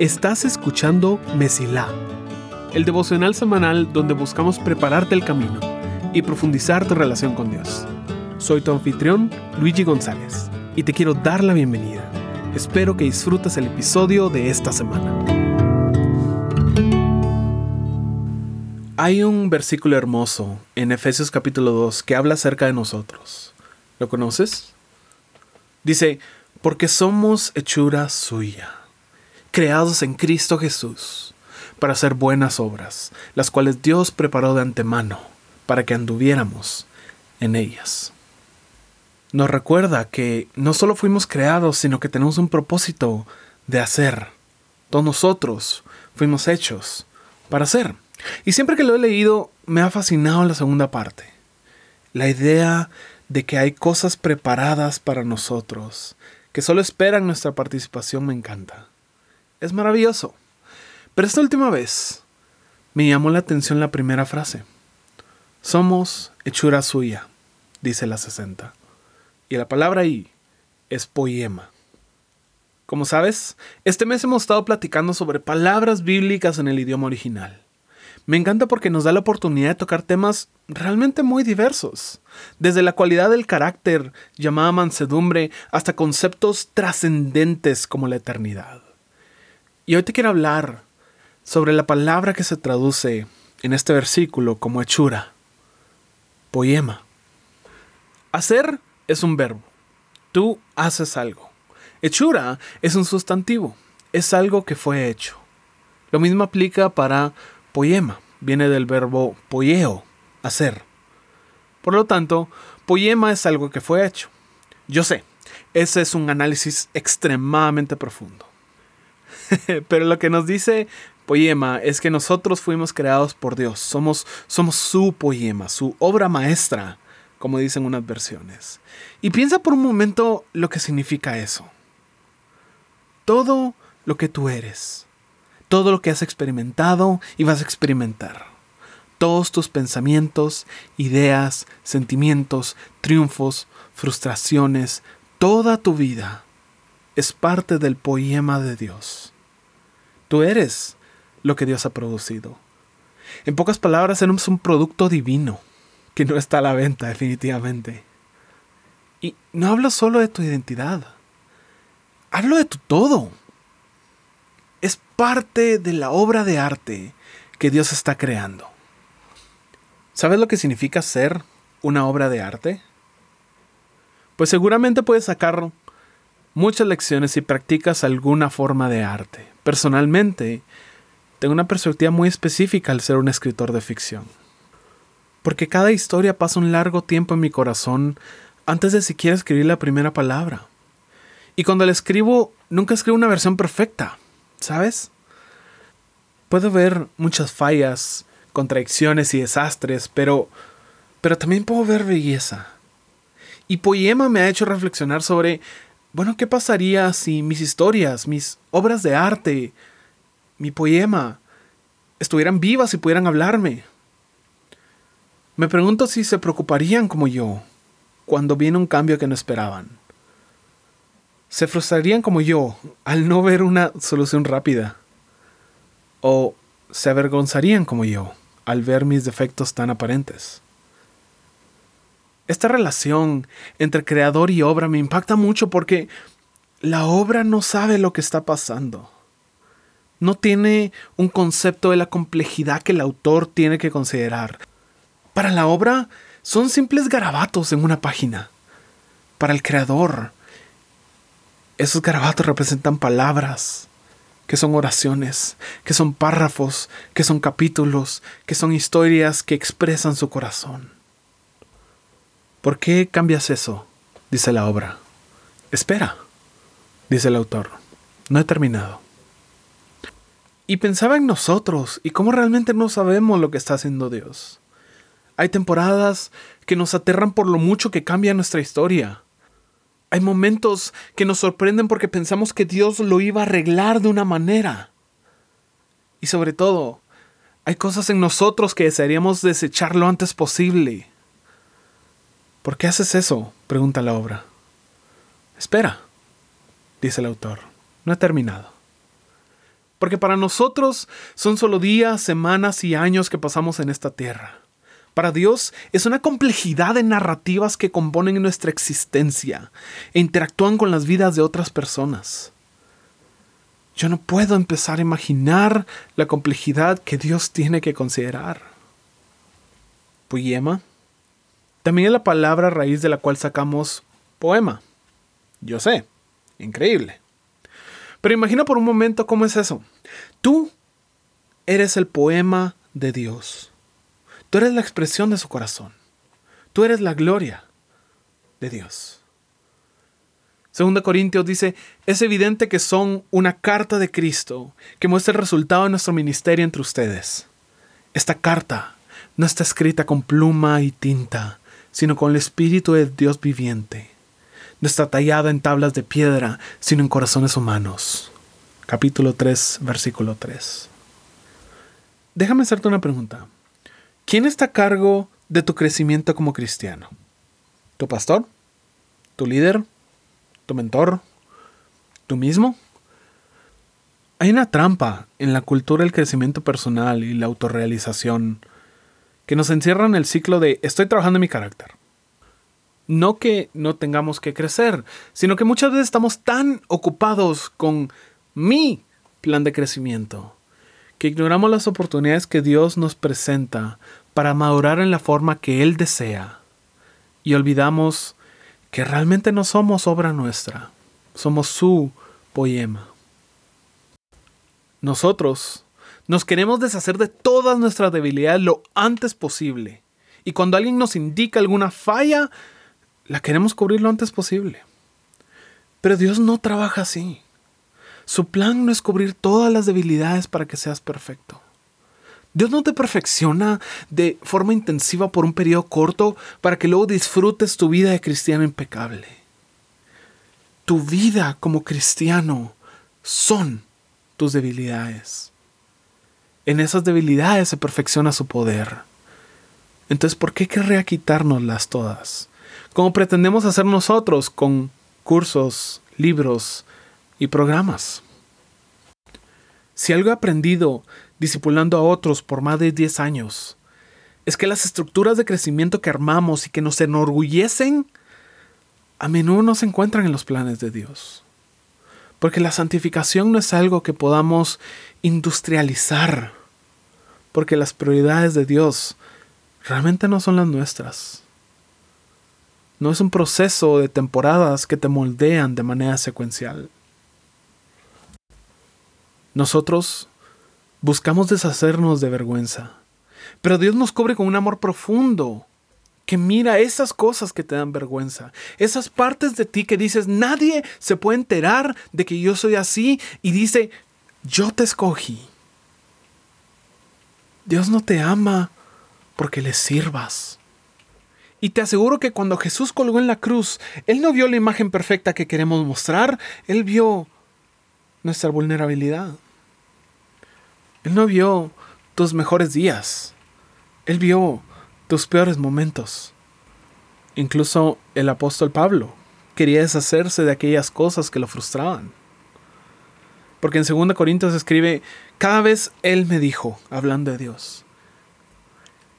Estás escuchando Mesilá, el devocional semanal donde buscamos prepararte el camino y profundizar tu relación con Dios. Soy tu anfitrión, Luigi González, y te quiero dar la bienvenida. Espero que disfrutes el episodio de esta semana. Hay un versículo hermoso en Efesios capítulo 2 que habla acerca de nosotros. ¿Lo conoces? Dice, porque somos hechura suya creados en Cristo Jesús, para hacer buenas obras, las cuales Dios preparó de antemano para que anduviéramos en ellas. Nos recuerda que no solo fuimos creados, sino que tenemos un propósito de hacer. Todos nosotros fuimos hechos para hacer. Y siempre que lo he leído, me ha fascinado la segunda parte. La idea de que hay cosas preparadas para nosotros, que solo esperan nuestra participación, me encanta es maravilloso. Pero esta última vez me llamó la atención la primera frase. Somos hechura suya, dice la 60. Y la palabra ahí es poema. Como sabes, este mes hemos estado platicando sobre palabras bíblicas en el idioma original. Me encanta porque nos da la oportunidad de tocar temas realmente muy diversos, desde la cualidad del carácter llamada mansedumbre hasta conceptos trascendentes como la eternidad. Y hoy te quiero hablar sobre la palabra que se traduce en este versículo como hechura, poema. Hacer es un verbo. Tú haces algo. Hechura es un sustantivo. Es algo que fue hecho. Lo mismo aplica para poema. Viene del verbo poieo, hacer. Por lo tanto, poema es algo que fue hecho. Yo sé, ese es un análisis extremadamente profundo. Pero lo que nos dice Poema es que nosotros fuimos creados por Dios. Somos, somos su poema, su obra maestra, como dicen unas versiones. Y piensa por un momento lo que significa eso. Todo lo que tú eres, todo lo que has experimentado y vas a experimentar. Todos tus pensamientos, ideas, sentimientos, triunfos, frustraciones, toda tu vida es parte del poema de Dios. Tú eres lo que Dios ha producido. En pocas palabras, eres un producto divino que no está a la venta definitivamente. Y no hablo solo de tu identidad, hablo de tu todo. Es parte de la obra de arte que Dios está creando. ¿Sabes lo que significa ser una obra de arte? Pues seguramente puedes sacar muchas lecciones si practicas alguna forma de arte. Personalmente, tengo una perspectiva muy específica al ser un escritor de ficción. Porque cada historia pasa un largo tiempo en mi corazón antes de siquiera escribir la primera palabra. Y cuando la escribo, nunca escribo una versión perfecta, ¿sabes? Puedo ver muchas fallas, contradicciones y desastres, pero, pero también puedo ver belleza. Y Poema me ha hecho reflexionar sobre bueno, ¿qué pasaría si mis historias, mis obras de arte, mi poema, estuvieran vivas y pudieran hablarme? Me pregunto si se preocuparían como yo cuando viene un cambio que no esperaban. ¿Se frustrarían como yo al no ver una solución rápida? ¿O se avergonzarían como yo al ver mis defectos tan aparentes? Esta relación entre creador y obra me impacta mucho porque la obra no sabe lo que está pasando. No tiene un concepto de la complejidad que el autor tiene que considerar. Para la obra son simples garabatos en una página. Para el creador, esos garabatos representan palabras, que son oraciones, que son párrafos, que son capítulos, que son historias que expresan su corazón. ¿Por qué cambias eso? dice la obra. Espera, dice el autor. No he terminado. Y pensaba en nosotros y cómo realmente no sabemos lo que está haciendo Dios. Hay temporadas que nos aterran por lo mucho que cambia nuestra historia. Hay momentos que nos sorprenden porque pensamos que Dios lo iba a arreglar de una manera. Y sobre todo, hay cosas en nosotros que desearíamos desechar lo antes posible. ¿Por qué haces eso? pregunta la obra. Espera, dice el autor. No he terminado. Porque para nosotros son solo días, semanas y años que pasamos en esta tierra. Para Dios es una complejidad de narrativas que componen nuestra existencia e interactúan con las vidas de otras personas. Yo no puedo empezar a imaginar la complejidad que Dios tiene que considerar. Poema también es la palabra raíz de la cual sacamos poema. Yo sé, increíble. Pero imagina por un momento cómo es eso. Tú eres el poema de Dios. Tú eres la expresión de su corazón. Tú eres la gloria de Dios. Segunda Corintios dice, es evidente que son una carta de Cristo que muestra el resultado de nuestro ministerio entre ustedes. Esta carta no está escrita con pluma y tinta, sino con el Espíritu de Dios viviente. No está tallada en tablas de piedra, sino en corazones humanos. Capítulo 3, versículo 3. Déjame hacerte una pregunta. ¿Quién está a cargo de tu crecimiento como cristiano? ¿Tu pastor? ¿Tu líder? ¿Tu mentor? ¿Tú mismo? Hay una trampa en la cultura del crecimiento personal y la autorrealización que nos encierra en el ciclo de estoy trabajando en mi carácter. No que no tengamos que crecer, sino que muchas veces estamos tan ocupados con mi plan de crecimiento que ignoramos las oportunidades que Dios nos presenta para madurar en la forma que Él desea y olvidamos que realmente no somos obra nuestra, somos su poema. Nosotros nos queremos deshacer de todas nuestras debilidades lo antes posible. Y cuando alguien nos indica alguna falla, la queremos cubrir lo antes posible. Pero Dios no trabaja así. Su plan no es cubrir todas las debilidades para que seas perfecto. Dios no te perfecciona de forma intensiva por un periodo corto para que luego disfrutes tu vida de cristiano impecable. Tu vida como cristiano son tus debilidades. En esas debilidades se perfecciona su poder. Entonces, ¿por qué querría quitárnoslas todas? Como pretendemos hacer nosotros con cursos, libros y programas. Si algo he aprendido discipulando a otros por más de 10 años, es que las estructuras de crecimiento que armamos y que nos enorgullecen, a menudo no se encuentran en los planes de Dios. Porque la santificación no es algo que podamos industrializar porque las prioridades de Dios realmente no son las nuestras. No es un proceso de temporadas que te moldean de manera secuencial. Nosotros buscamos deshacernos de vergüenza, pero Dios nos cubre con un amor profundo que mira esas cosas que te dan vergüenza, esas partes de ti que dices, nadie se puede enterar de que yo soy así y dice, yo te escogí. Dios no te ama porque le sirvas. Y te aseguro que cuando Jesús colgó en la cruz, Él no vio la imagen perfecta que queremos mostrar, Él vio nuestra vulnerabilidad. Él no vio tus mejores días, Él vio tus peores momentos. Incluso el apóstol Pablo quería deshacerse de aquellas cosas que lo frustraban. Porque en 2 Corintios escribe, cada vez Él me dijo, hablando de Dios,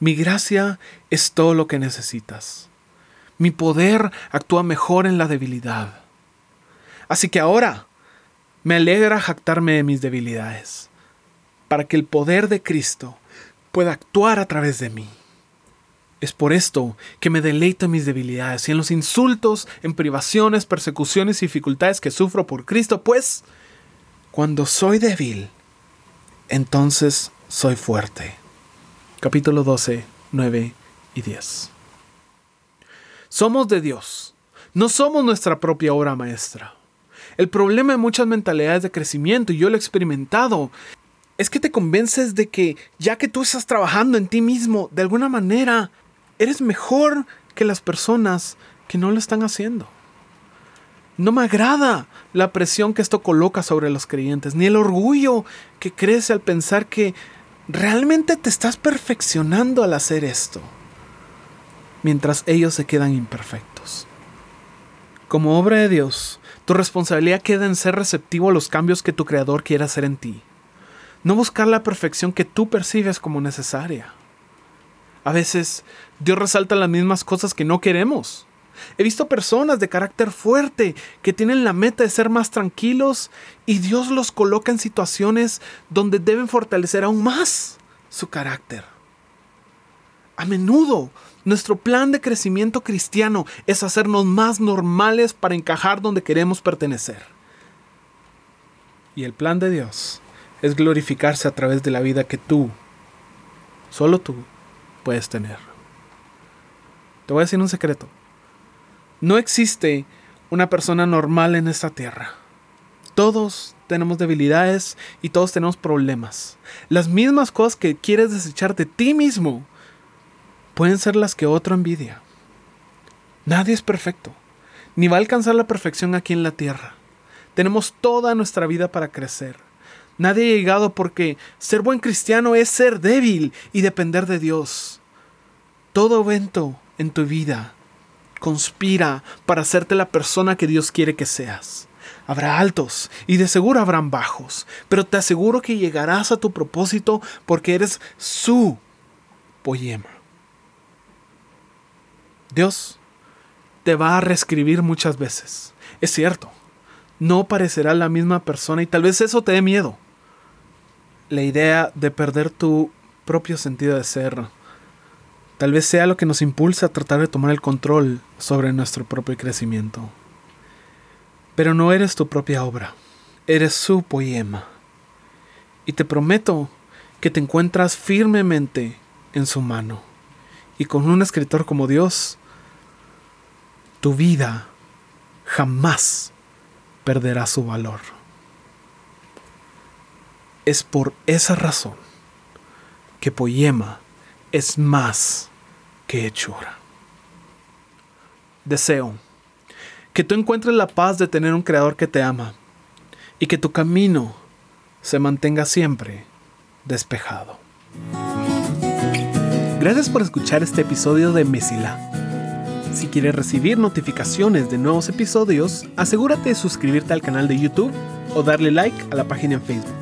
mi gracia es todo lo que necesitas. Mi poder actúa mejor en la debilidad. Así que ahora me alegra jactarme de mis debilidades, para que el poder de Cristo pueda actuar a través de mí. Es por esto que me deleito en mis debilidades y en los insultos, en privaciones, persecuciones y dificultades que sufro por Cristo, pues cuando soy débil, entonces soy fuerte. Capítulo 12, 9 y 10. Somos de Dios, no somos nuestra propia obra maestra. El problema de muchas mentalidades de crecimiento, y yo lo he experimentado, es que te convences de que ya que tú estás trabajando en ti mismo, de alguna manera, eres mejor que las personas que no lo están haciendo. No me agrada la presión que esto coloca sobre los creyentes, ni el orgullo que crece al pensar que realmente te estás perfeccionando al hacer esto, mientras ellos se quedan imperfectos. Como obra de Dios, Tu responsabilidad queda en ser receptivo a los cambios que tu creador quiere hacer en ti. No buscar la perfección que tú percibes como necesaria. A veces Dios resalta las mismas cosas que no queremos. He visto personas de carácter fuerte que tienen la meta de ser más tranquilos y Dios los coloca en situaciones donde deben fortalecer aún más su carácter. A menudo nuestro plan de crecimiento cristiano es hacernos más normales para encajar donde queremos pertenecer. Y el plan de Dios es glorificarse a través de la vida que tú, solo tú, puedes tener. Te voy a decir un secreto. No existe una persona normal en esta tierra. Todos tenemos debilidades y todos tenemos problemas. Las mismas cosas que quieres desechar de ti mismo pueden ser las que otro envidia. Nadie es perfecto, ni va a alcanzar la perfección aquí en la tierra. Tenemos toda nuestra vida para crecer. Nadie ha llegado porque ser buen cristiano es ser débil y depender de Dios. Todo evento en tu vida conspira para hacerte la persona que Dios quiere que seas. Habrá altos y de seguro habrán bajos, pero te aseguro que llegarás a tu propósito porque eres su poema. Dios te va a reescribir muchas veces. Es cierto, no parecerá la misma persona y tal vez eso te dé miedo. La idea de perder tu propio sentido de ser tal vez sea lo que nos impulsa a tratar de tomar el control sobre nuestro propio crecimiento. Pero no eres tu propia obra, eres su poema. Y te prometo que te encuentras firmemente en su mano. Y con un escritor como Dios, tu vida jamás perderá su valor. Es por esa razón que Poema es más que hechura. Deseo que tú encuentres la paz de tener un creador que te ama y que tu camino se mantenga siempre despejado. Gracias por escuchar este episodio de Mesila. Si quieres recibir notificaciones de nuevos episodios, asegúrate de suscribirte al canal de YouTube o darle like a la página en Facebook.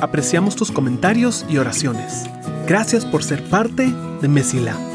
Apreciamos tus comentarios y oraciones. Gracias por ser parte de Mesila.